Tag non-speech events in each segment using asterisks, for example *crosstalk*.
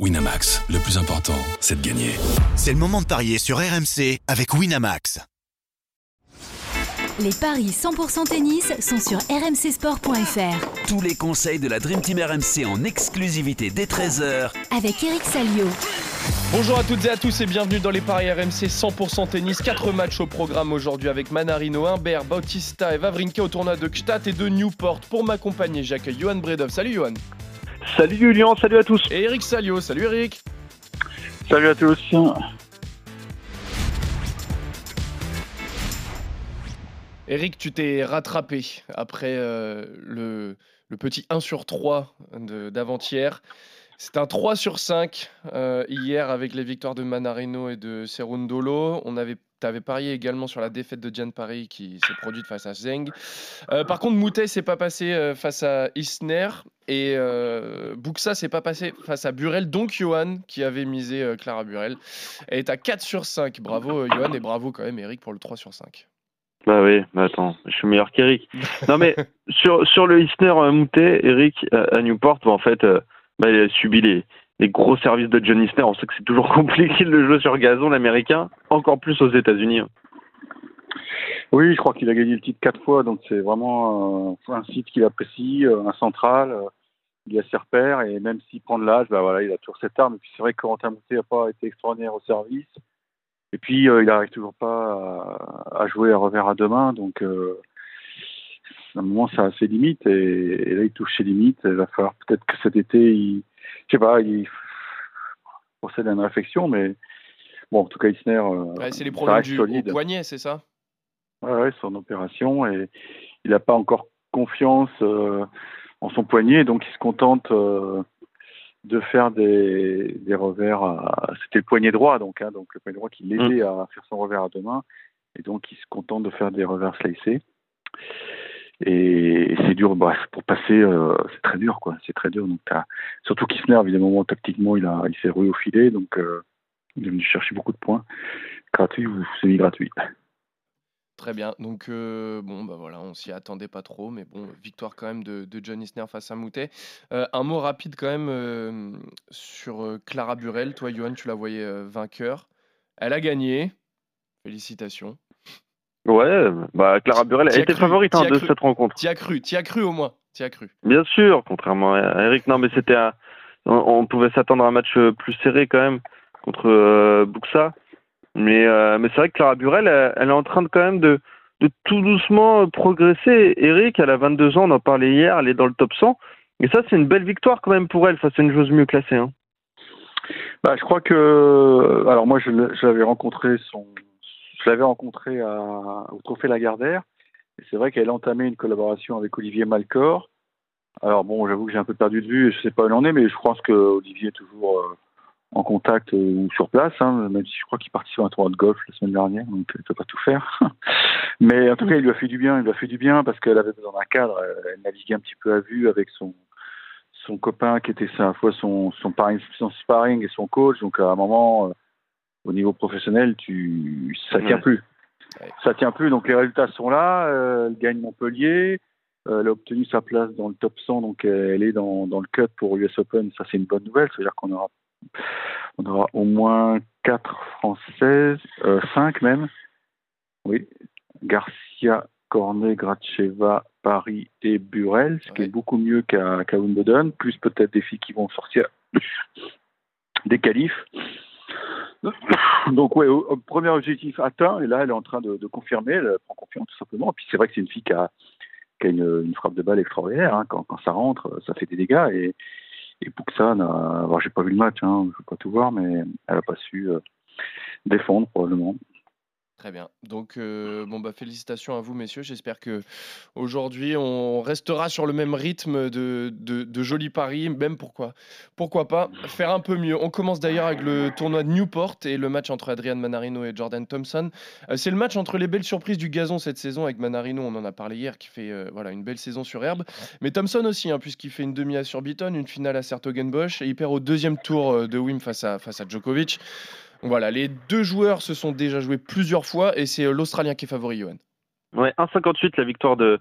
Winamax, le plus important, c'est de gagner. C'est le moment de parier sur RMC avec Winamax. Les paris 100% tennis sont sur rmcsport.fr. Tous les conseils de la Dream Team RMC en exclusivité dès 13h Avec Eric Salio. Bonjour à toutes et à tous et bienvenue dans les paris RMC 100% tennis. Quatre matchs au programme aujourd'hui avec Manarino, Humbert, Bautista et Vavrinka au tournoi de Gstaad et de Newport. Pour m'accompagner, j'accueille Johan Bredov. Salut Johan. Salut Julien, salut à tous. Et Eric Salio. Salut Eric. Salut à tous. Eric, tu t'es rattrapé après euh, le, le petit 1 sur 3 de- d'avant-hier. C'est un 3 sur 5 euh, hier avec les victoires de Manarino et de Cerundolo. On T'avais parié également sur la défaite de Diane Paris qui s'est produite face à Zeng. Euh, par contre, Moutet s'est pas passé euh, face à Isner et euh, Buxa s'est pas passé face à Burel. Donc Johan qui avait misé euh, Clara Burel est à 4 sur 5. Bravo Johan et bravo quand même Eric pour le 3 sur 5. Bah oui, mais attends, je suis meilleur qu'Eric. *laughs* non mais sur, sur le Isner Moutet, Eric à Newport, bah, en fait, bah, il a subi les, les gros services de John Isner. On sait que c'est toujours *laughs* compliqué le jouer sur gazon, l'américain, encore plus aux États-Unis. hein. Oui, je crois qu'il a gagné le titre quatre fois, donc c'est vraiment euh, un site qu'il apprécie, euh, un central. euh, il a ses repères et même s'il prend de l'âge, bah voilà, il a toujours cette arme. Et puis c'est vrai que Corentin Moutet n'a pas été extraordinaire au service. Et puis il n'arrive toujours pas à, à jouer à revers à deux mains, donc à un moment ça a ses limites et, et là il touche ses limites. Il va falloir peut-être que cet été, il, je sais pas, il procède à une réflexion, mais bon, en tout cas Isner, euh, Ouais, c'est les problèmes du au solide. poignet, c'est ça? Ouais, ouais, son opération et il n'a pas encore confiance euh, en son poignet, donc il se contente euh, de faire des, des revers. À... C'était le poignet droit, donc, hein, donc le poignet droit qui l'aidait à faire son revers à deux mains, et donc il se contente de faire des revers slicés. Et, c'est dur, bah, pour passer, euh, c'est très dur, quoi. C'est très dur. Donc, surtout Kisner, évidemment, tactiquement, il a, il s'est rué au filet, donc euh, il est venu chercher beaucoup de points, gratuits ou semi-gratuits. Très bien. Donc, euh, bon, bah voilà, on s'y attendait pas trop, mais bon, victoire quand même de, de John Isner face à Moutet. Euh, un mot rapide quand même sur Clara Burel. Toi, Johan, tu la voyais vainqueur. Elle a gagné. Félicitations. Ouais, bah Clara Burel été cru, favorite hein, de cru. cette rencontre. T'y as cru, t'y as cru au moins. T'y as cru. Bien sûr, contrairement à Eric. Non, mais c'était un- on, on pouvait s'attendre à un match euh, plus serré quand même contre euh, Buxa. Mais, euh, mais c'est vrai que Clara Burel, elle, elle est en train de quand même de, de tout doucement progresser. Eric, elle a 22 ans, on en parlait hier, elle est dans le top 100. Et ça, c'est une belle victoire quand même pour elle face à une joueuse mieux classée. Hein. Bah, je crois que, alors moi, l'avais rencontré son, je l'avais rencontré à, au Trophée Lagardère. Et c'est vrai qu'elle a entamé une collaboration avec Olivier Malcor. Alors bon, j'avoue que j'ai un peu perdu de vue, je sais pas où il en est, mais je pense que Olivier est toujours euh, en contact euh, ou sur place, hein, même si je crois qu'il participe à un tournoi de golf la semaine dernière, donc il peut pas tout faire. *laughs* mais en tout cas, il lui a fait du bien, il lui a fait du bien parce qu'elle avait besoin d'un cadre. Elle, elle naviguait un petit peu à vue avec son copain qui était à la fois son, son, sparring, son sparring et son coach. Donc à un moment, euh, au niveau professionnel, tu ça tient Ouais. plus. Ouais. Ça tient plus. Donc les résultats sont là. euh, elle gagne Montpellier. Euh, elle a obtenu sa place dans le top 100, donc euh, elle est dans, dans le cut pour US Open. Ça c'est une bonne nouvelle. C'est-à-dire qu'on aura on aura au moins quatre françaises, euh, cinq même. Oui, Garcia, Cornet, Gracheva, Paris et Burel, ce qui Ouais. est beaucoup mieux qu'à qu'à Wimbledon, plus peut-être des filles qui vont sortir des qualifs. *coughs* Donc ouais, premier objectif atteint, et là elle est en train de, confirmer, elle prend confiance tout simplement. Et puis c'est vrai que c'est une fille qui a, une, frappe de balle extraordinaire. hein. Quand, ça rentre, ça fait des dégâts. Et, et Buxa, n'a- alors j'ai pas vu le match, hein, je peux pas tout voir, mais elle a pas su euh, défendre probablement. Très bien. Donc, euh, bon, bah, félicitations à vous, messieurs. J'espère que aujourd'hui, on restera sur le même rythme de, de, de jolis paris. Même pourquoi, pourquoi pas faire un peu mieux. On commence d'ailleurs avec le tournoi de Newport et le match entre Adrian Manarino et Jordan Thompson. Euh, c'est le match entre les belles surprises du gazon cette saison avec Manarino. On en a parlé hier, qui fait euh, voilà une belle saison sur herbe. Mais Thompson aussi, hein, puisqu'il fait une demi à Surbiton, une finale à Sertogenbosch et il perd au deuxième tour de Wim face à, face à Djokovic. Voilà, les deux joueurs se sont déjà joués plusieurs fois et c'est euh, l'Australien qui est favori, Johan. Ouais, 1,58 la victoire de,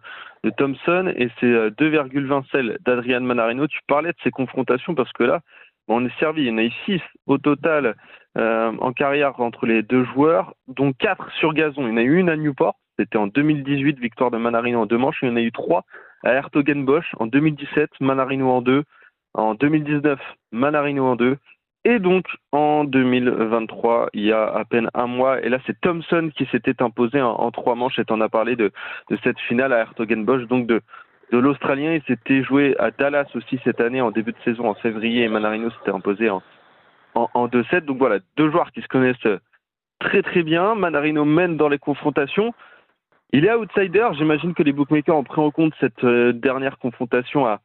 Thompson et c'est euh, 2,20 celle d'Adrian Manarino. Tu parlais de ces confrontations parce que là, on est servi. Il y en a eu 6 au total euh, en carrière entre les deux joueurs, dont 4 sur gazon. Il y en a eu une à Newport, c'était en 2018, victoire de Manarino en deux manches. Il y en a eu 3 à Hertogenbosch en 2017, Manarino en 2. En 2019, Manarino en 2. Et donc en 2023, il y a à peine un mois, et là c'est Thompson qui s'était imposé en, trois manches, et on a parlé de, cette finale à Hertogenbosch, donc de, de l'Australien. Il s'était joué à Dallas aussi cette année en début de saison en février, et Manarino s'était imposé en, en, en 2-7. Donc voilà, deux joueurs qui se connaissent très très bien. Manarino mène dans les confrontations. Il est outsider, j'imagine que les bookmakers ont pris en compte cette euh, dernière confrontation à,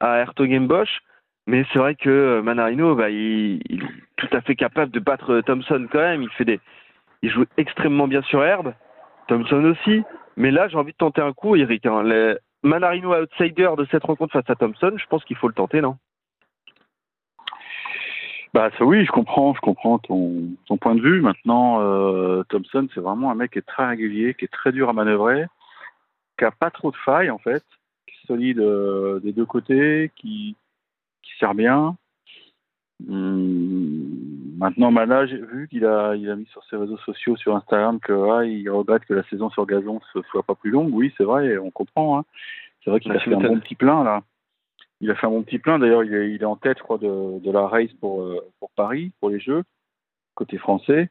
à Hertogenbosch. Mais c'est vrai que euh, Manarino, bah, il, est tout à fait capable de battre euh, Thompson quand même. Il fait des, il joue extrêmement bien sur herbe. Thompson aussi. Mais là, j'ai envie de tenter un coup, Eric. Hein. Les Manarino outsider de cette rencontre face à Thompson, je pense qu'il faut le tenter, non? Bah ça, oui, je comprends, je comprends ton, point de vue. Maintenant, euh, Thompson, c'est vraiment un mec qui est très régulier, qui est très dur à manœuvrer, qui a pas trop de failles en fait, qui est solide des deux côtés, qui qui sert bien. Hum, maintenant, Mana, j'ai vu qu'il a, il a mis sur ses réseaux sociaux, sur Instagram, que ah, il regrette que la saison sur gazon ne soit pas plus longue. Oui, c'est vrai, on comprend. Hein. C'est vrai qu'il a fait un bon petit plein là. Il a fait un bon petit plein. D'ailleurs, il, il, est en tête, je crois, de, de la race pour, euh, pour Paris, pour les Jeux, côté français.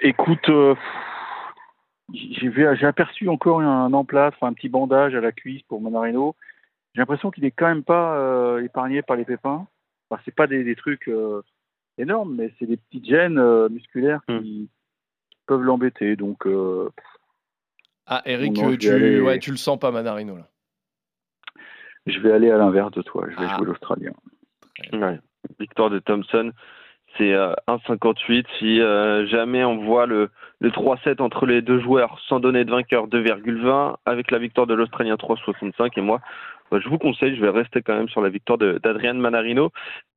Écoute, euh, j'ai aperçu encore un emplâtre, un petit bandage à la cuisse pour Manarino j'ai l'impression qu'il est quand même pas euh, épargné par les pépins. Enfin, c'est pas des, des trucs euh, énormes, mais c'est des petites gènes euh, musculaires qui peuvent l'embêter. Donc, euh, ah, Eric, non, tu, aller- ouais, tu le sens pas, Manarino là. je vais aller à l'inverse de toi. Je vais Ah. jouer l'Australien. Ouais. Victoire de Thompson, c'est euh, 1,58. Si euh, jamais on voit le, le 3-7 entre les deux joueurs sans donner de vainqueur 2,20, avec la victoire de l'Australien 3,65, et moi, bah, je vous conseille, je vais rester quand même sur la victoire d'Adrian Manarino,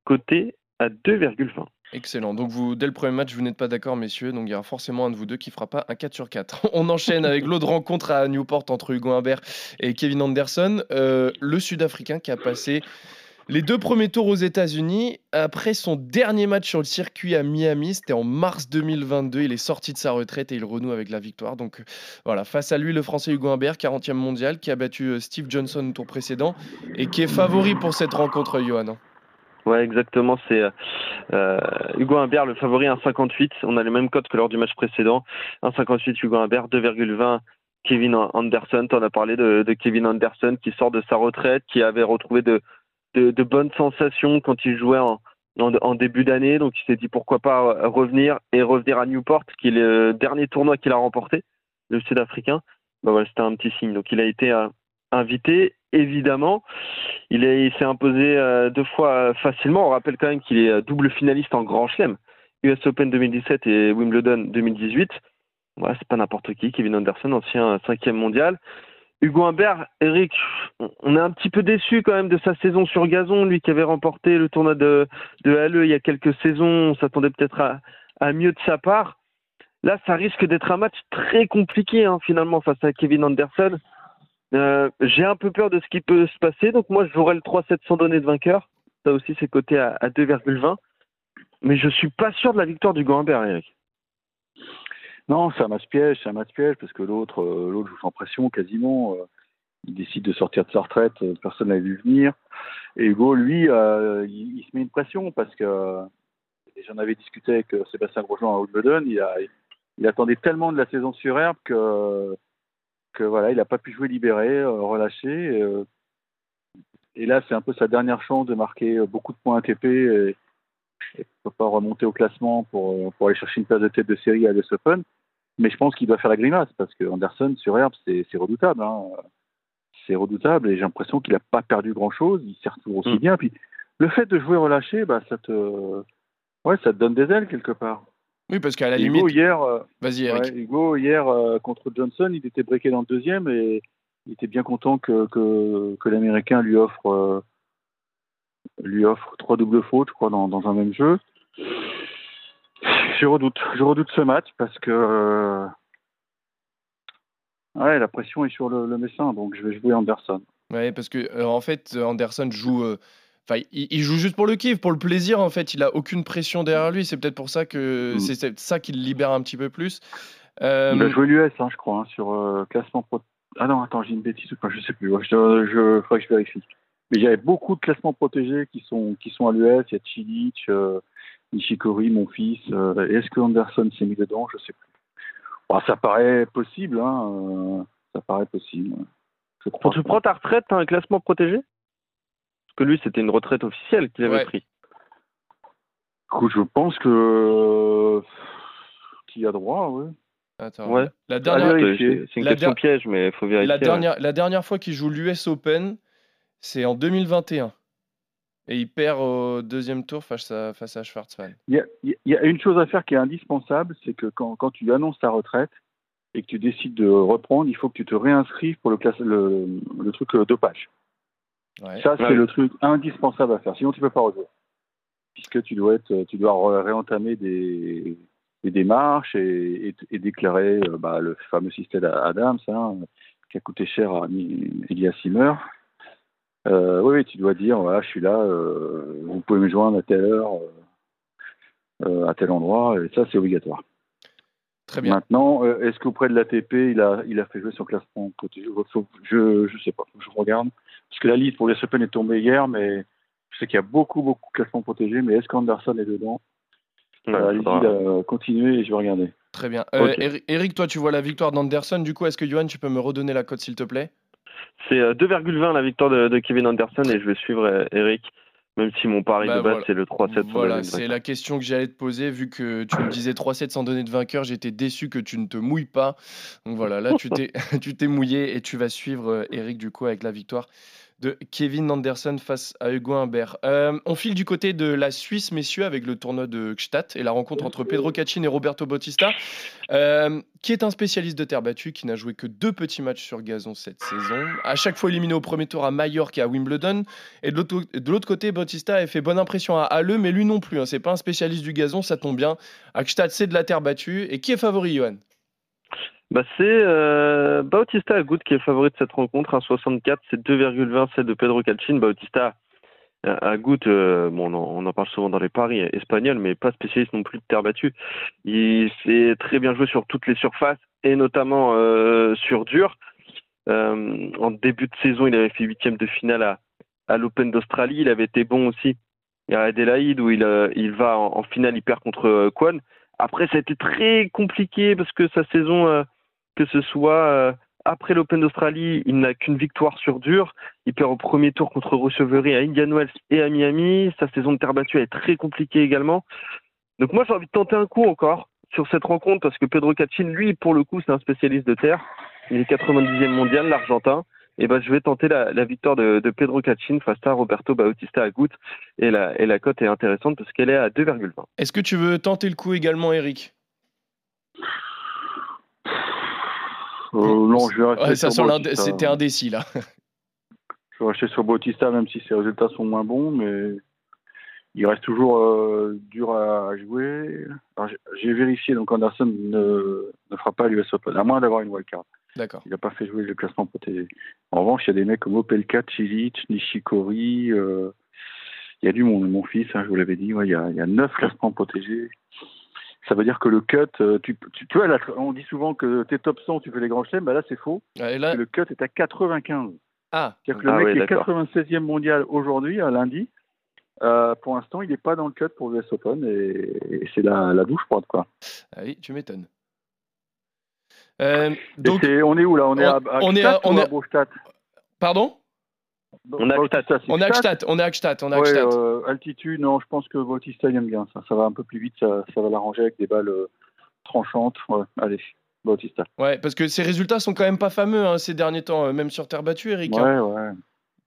côté à 2,20. Excellent. Donc, vous, dès le premier match, vous n'êtes pas d'accord, messieurs. Donc, il y aura forcément un de vous deux qui fera pas un 4 sur 4. *laughs* On enchaîne avec l'autre rencontre à Newport entre Hugo Humbert et Kevin Anderson. Euh, le Sud-Africain qui a passé les deux premiers tours aux États-Unis. Après son dernier match sur le circuit à Miami, c'était en mars 2022. Il est sorti de sa retraite et il renoue avec la victoire. Donc, voilà. Face à lui, le Français Hugo Humbert, 40e mondial, qui a battu euh, Steve Johnson au tour précédent et qui est favori pour cette rencontre, Johan. Ouais, exactement. C'est euh, euh, Hugo Humbert, le favori 1,58. On a les mêmes codes que lors du match précédent. 1,58 Hugo Humbert, 2,20 Kevin Anderson. En as parlé de Kevin Anderson qui sort de sa retraite, qui avait retrouvé de, de, bonnes sensations quand il jouait en, début d'année. Donc il s'est dit pourquoi pas euh, revenir et revenir à Newport, qui est le dernier tournoi qu'il a remporté, le Sud-Africain. Bah voilà, c'était un petit signe. Donc il a été euh, invité, évidemment. Il, est- il s'est imposé euh, deux fois facilement. On rappelle quand même qu'il est double finaliste en Grand Chelem, US Open 2017 et Wimbledon 2018. Voilà, c'est pas n'importe qui. Kevin Anderson, ancien cinquième mondial. Hugo Humbert, Eric, on- est un petit peu déçu quand même de sa saison sur gazon. Lui qui avait remporté le tournoi de, de Halle il y a quelques saisons, on s'attendait peut-être à, mieux de sa part. Là, ça risque d'être un match très compliqué hein, finalement face à Kevin Anderson. Euh, J'ai un peu peur de ce qui peut se passer, donc moi je jouerais le 3-7 sans donner de vainqueur. Ça aussi c'est coté à, à 2,20. Mais je suis pas sûr de la victoire du Humbert, Eric. Non, c'est un match piège, c'est un match piège parce que l'autre, euh, l'autre joue sans pression quasiment. euh, il décide de sortir de sa retraite, euh, personne n'a vu venir. Et Hugo, lui, il, se met une pression parce que j'en avais discuté avec Sébastien Grosjean à Wimbledon. Il, il attendait tellement de la saison sur herbe que voilà, il n'a pas pu jouer libéré, relâché. et là, c'est un peu sa dernière chance de marquer beaucoup de points ATP et, et pourquoi pas remonter au classement pour, pour aller chercher une place de tête de série à l'US Open. Mais je pense qu'il doit faire la grimace parce que Anderson sur herbe, c'est redoutable. Hein. C'est redoutable et j'ai l'impression qu'il n'a pas perdu grand-chose. Il sert toujours aussi Mm. bien. Puis le fait de jouer relâché, bah, ça te, ouais, ça te donne des ailes quelque part. Oui, parce qu'à la Hugo limite. hier, euh, Vas-y, Eric. ouais, Hugo hier euh, contre Johnson, il était breaké dans le deuxième et il était bien content que que, que l'Américain lui offre euh, lui offre trois doubles fautes, je crois, dans, dans un même jeu. Je redoute, je redoute ce match parce que euh, ouais, la pression est sur le, le Messin, donc je vais jouer Anderson. Ouais, parce que euh, en fait, euh, Anderson joue euh, Enfin, il, il joue juste pour le kiff, pour le plaisir en fait. Il a aucune pression derrière lui. C'est peut-être pour ça que Mm. c'est ça qui le libère un petit peu plus. Euh, Il a joué l'US, hein, je crois, hein, sur classement pro. Ah non, attends, j'ai une bêtise ou pas, je sais plus. Ouais, je, je, faudrait que je vérifie. Mais il y avait beaucoup de classements protégés qui sont, qui sont à l'US. Il y a Chilich, Nishikori, mon fils. Euh, Est-ce que Anderson s'est mis dedans? Je sais plus. Bon, ça paraît possible. Hein, euh, ça paraît possible. Je. Quand tu prends ta retraite, t'as un classement protégé? Parce que lui, c'était une retraite officielle qu'il avait Ouais. pris. Écoute, je pense que qui a droit, oui. attends, Ouais. la dernière, vérifier. C'est une La question der- piège, mais il faut vérifier. la ouais. dernière, la dernière fois qu'il joue l'US Open, c'est en 2021. Et il perd au deuxième tour face à, face à Schwartzmann. Il y, a, il y a une chose à faire qui est indispensable, c'est que quand, quand tu annonces ta retraite et que tu décides de reprendre, il faut que tu te réinscrives pour le, classe, le, le truc euh, dopage. Ouais. Ça, c'est Ouais. le truc indispensable à faire. Sinon, tu peux pas rejouer. Puisque tu dois, être, tu dois ré- réentamer des, des démarches et, et- et déclarer euh, bah, le fameux système Adams hein, qui a coûté cher à Elias Simmer. Euh, oui, oui, tu dois dire voilà, je suis là, euh, vous pouvez me joindre à telle heure, euh, à tel endroit, et ça, c'est obligatoire. Très bien. Maintenant, euh, est-ce qu'auprès de l'ATP, il a, il a fait jouer son classement protégé Je ne sais pas, je regarde. Parce que la liste pour les Open est tombée hier, mais je sais qu'il y a beaucoup, beaucoup de classements protégés, mais est-ce qu'Anderson est dedans? Euh, Allez-y, là, continuez et je vais regarder. Très bien. Euh, Ok. Eri- Eric, toi, tu vois la victoire d'Anderson. Du coup, est-ce que Johan, tu peux me redonner la cote, s'il te plaît? C'est euh, 2,20 la victoire de, de Kevin Anderson et je vais suivre euh, Eric, même si mon pari Bah, de base voilà. c'est le 3-7. Voilà, c'est la question que j'allais te poser. Vu que tu me disais 3-7 sans donner de vainqueur, j'étais déçu que tu ne te mouilles pas. Donc voilà, là, tu t'es, *laughs* tu t'es mouillé et tu vas suivre euh, Eric, du coup, avec la victoire de Kevin Anderson face à Hugo Humbert. Euh, on file du côté de la Suisse, messieurs, avec le tournoi de Gstaad et la rencontre entre Pedro Cachin et Roberto Bautista, euh, qui est un spécialiste de terre battue, qui n'a joué que deux petits matchs sur gazon cette saison. À chaque fois éliminé au premier tour à Majorque et à Wimbledon. Et de l'autre, côté, Bautista a fait bonne impression à Halle, mais lui non plus. Hein, c'est pas un spécialiste du gazon, ça tombe bien. À Gstaad, c'est de la terre battue. Et qui est favori, Johan? Bah, c'est euh, Bautista Agut qui est favori de cette rencontre. 1,64, c'est 2,20 celle de Pedro Calcin. Bautista euh, Agut, euh, bon, on en, parle souvent dans les paris espagnols, mais pas spécialiste non plus de terre battue. Il s'est très bien joué sur toutes les surfaces et notamment euh, sur dur. En début de saison, il avait fait huitième de finale à, à l'Open d'Australie. Il avait été bon aussi à Adélaïde où il, il va en, en finale, il perd contre Kwon. Après, ça a été très compliqué parce que sa saison, que ce soit euh, après l'Open d'Australie, il n'a qu'une victoire sur dur. Il perd au premier tour contre Rochevery à Indian Wells et à Miami. Sa saison de terre battue est très compliquée également. Donc moi, j'ai envie de tenter un coup encore sur cette rencontre parce que Pedro Cachin, lui, pour le coup, c'est un spécialiste de terre. Il est 90e mondial, l'Argentin. Et ben, je vais tenter la, victoire de, Pedro Cachin face à Roberto Bautista Agut. Et la, et la cote est intéressante parce qu'elle est à 2,20. Est-ce que tu veux tenter le coup également, Eric? Non, je vais rester Ouais, ça sur Bautista. C'était indécis, là. Je vais rester sur Bautista, même si ses résultats sont moins bons, mais il reste toujours euh, dur à jouer. Alors, j'ai- J'ai vérifié, donc Anderson ne, ne fera pas l'US Open, à moins d'avoir une wildcard. D'accord. Il n'a pas fait jouer le classement protégé. En revanche, il y a des mecs comme Opelka, Cilic, Nishikori. euh, il y a du monde. Mon fils, hein, je vous l'avais dit, ouais, il, y a, il y a neuf classements protégés. Ça veut dire que le cut, euh, tu, tu, tu vois, là, on dit souvent que t'es top 100, tu fais les grands chelems. Bah là, c'est faux. Et là, Le cut est à 95. ah, C'est-à-dire que le Ah mec oui, est d'accord. 96e mondial aujourd'hui, à lundi. Euh, pour l'instant, il n'est pas dans le cut pour l'US Open et, et c'est la, la douche froide. Quoi. ah oui, tu m'étonnes. Euh, donc, on est où là? On est on- à, à on est Gstaad à- on ou est- à Brostad pardon? On est à Bautista, c'est On est à Gstaad Gstaad, on est à Gstaad, on est à Ouais, Gstaad. euh, altitude, non, je pense que Bautista il aime bien ça. Ça va un peu plus vite, ça, ça va l'arranger avec des balles euh, tranchantes. Ouais, allez, Bautista. Ouais, parce que ses résultats sont quand même pas fameux hein, ces derniers temps, euh, même sur terre battue, Eric. hein. Ouais, ouais.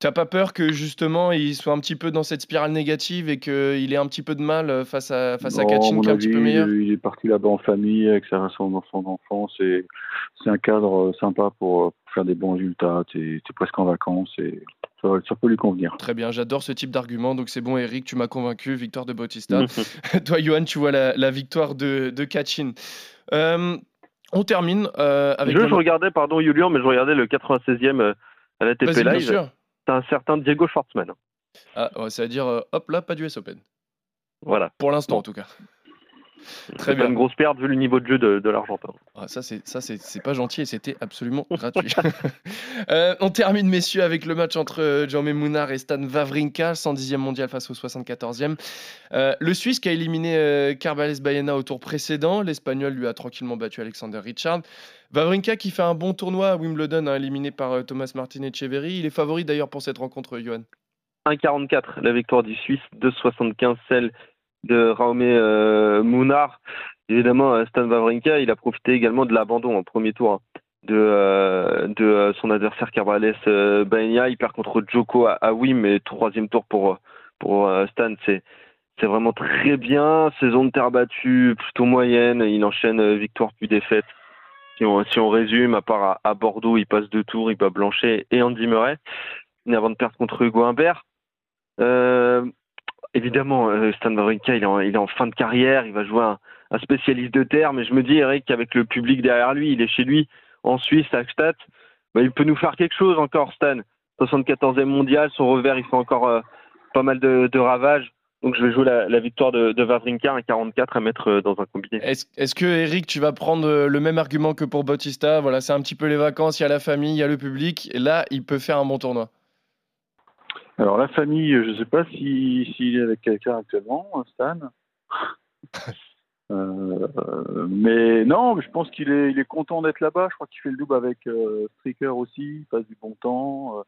T'as pas peur que justement il soit un petit peu dans cette spirale négative et qu'il ait un petit peu de mal euh, face à, face à Non, Kachin mon qui est un petit peu meilleur? Il est parti là-bas en famille avec sa, son enfant d'enfance et c'est un cadre euh, sympa pour, euh, pour faire des bons résultats. Tu es, presque en vacances et ça, ça peut lui convenir. Très bien, j'adore ce type d'argument. Donc c'est bon, Eric, tu m'as convaincu. Victoire de Bautista. *laughs* *laughs* Toi, Johan, tu vois la, la victoire de, de Kachin. Euh, on termine euh, avec. Je, le- je regardais, pardon Julian, mais je regardais le 96e euh, à la TP Vas-y, bien Live. sûr. C'est un certain Diego Schwartzmann. Ah, ouais, ça veut dire, euh, hop là, pas du US Open. Voilà. Pour l'instant, Bon. en tout cas. Très bien. Une grosse perte vu le niveau de jeu de, de l'Argentin. Ah, ça, c'est ça, c'est c'est pas gentil et c'était absolument gratuit. *laughs* Euh, on termine, messieurs, avec le match entre euh, Jaume Mounard et Stan Wawrinka, 110e mondial face au 74e. Euh, le Suisse qui a éliminé euh, Carbales Baena au tour précédent. L'Espagnol lui a tranquillement battu Alexander Richard. Wawrinka qui fait un bon tournoi à Wimbledon, hein, éliminé par Thomas Martin Echeverry. Il est favori d'ailleurs pour cette rencontre, Johan. 1,44 la victoire du Suisse, 2,75 celle de Raume euh, Mounard. Évidemment, euh, Stan Wawrinka, il a profité également de l'abandon en premier tour hein, de, euh, euh, son adversaire Carbales euh, Baena. Il perd contre Joko à, à Wim, mais troisième tour pour, pour Stan, c'est vraiment très bien. Saison de terre battue plutôt moyenne. Il enchaîne victoire puis défaite. Si on, résume, à part à, Bordeaux, il passe deux tours, il bat Blanchet et Andy Murray. Avant de perdre contre Hugo Humbert. Euh, évidemment, euh, Stan Wawrinka, il est, en, fin de carrière, il va jouer un, spécialiste de terre, mais je me dis, Eric, qu'avec le public derrière lui, il est chez lui, en Suisse, à Gstaad, bah, il peut nous faire quelque chose encore, Stan. 74e mondial, son revers, il fait encore euh, pas mal de, ravages. Donc je vais jouer la, victoire de, de Wawrinka, un 44 à mettre euh, dans un combiné. Est-ce que, Eric, tu vas prendre le même argument que pour Bautista? Voilà, c'est un petit peu les vacances, il y a la famille, il y a le public. Et là, il peut faire un bon tournoi. Alors la famille, je ne sais pas s'il si, s'il est avec quelqu'un actuellement, Stan. *laughs* Euh, mais non, je pense qu'il est, il est content d'être là-bas. Je crois qu'il fait le double avec euh, Stricker aussi. Il passe du bon temps. Euh,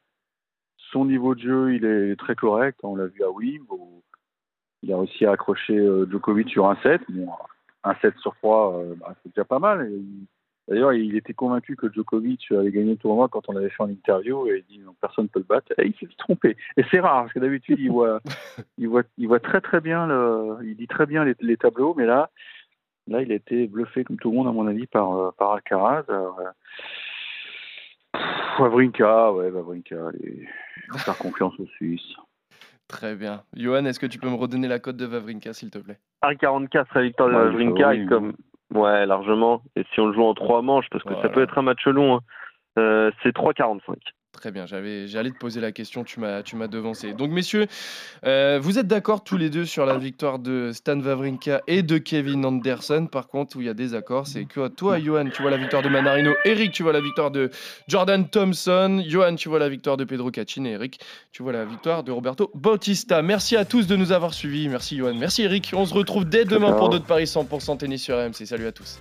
son niveau de jeu, il est très correct. On l'a vu à Wim. il a réussi à accrocher euh, Djokovic sur un set. Bon, un set sur trois, bah, c'est déjà pas mal. Et D'ailleurs, il était convaincu que Djokovic allait gagner le tournoi quand on avait fait en interview et il dit non, personne ne peut le battre. Et il s'est trompé. Et c'est rare parce que d'habitude il voit, *laughs* il voit, il voit très très bien le, il dit très bien les, les tableaux, mais là, là, il a été bluffé comme tout le monde à mon avis par euh, par Alcaraz. Euh, Wawrinka, ouais, Wawrinka, allez, faut faire confiance aux Suisses. Très bien. Johan, est-ce que tu peux me redonner la cote de Wawrinka, s'il te plaît? 1,44 la victoire de Ouais, Wawrinka, oui. et comme ouais largement. Et si on le joue en trois manches, parce que ça peut être un match long, hein, euh, c'est 3,45. Très bien, j'avais, j'allais te poser la question, tu m'as, tu m'as devancé. Donc, messieurs, euh, vous êtes d'accord tous les deux sur la victoire de Stan Wawrinka et de Kevin Anderson? Par contre, où il y a des accords, c'est que toi, Johan, tu vois la victoire de Manarino. Eric, tu vois la victoire de Jordan Thompson. Johan, tu vois la victoire de Pedro Cachin. Et Eric, tu vois la victoire de Roberto Bautista. Merci à tous de nous avoir suivis. Merci, Johan. Merci, Eric. On se retrouve dès demain pour d'autres paris 100% tennis sur RMC. Salut à tous.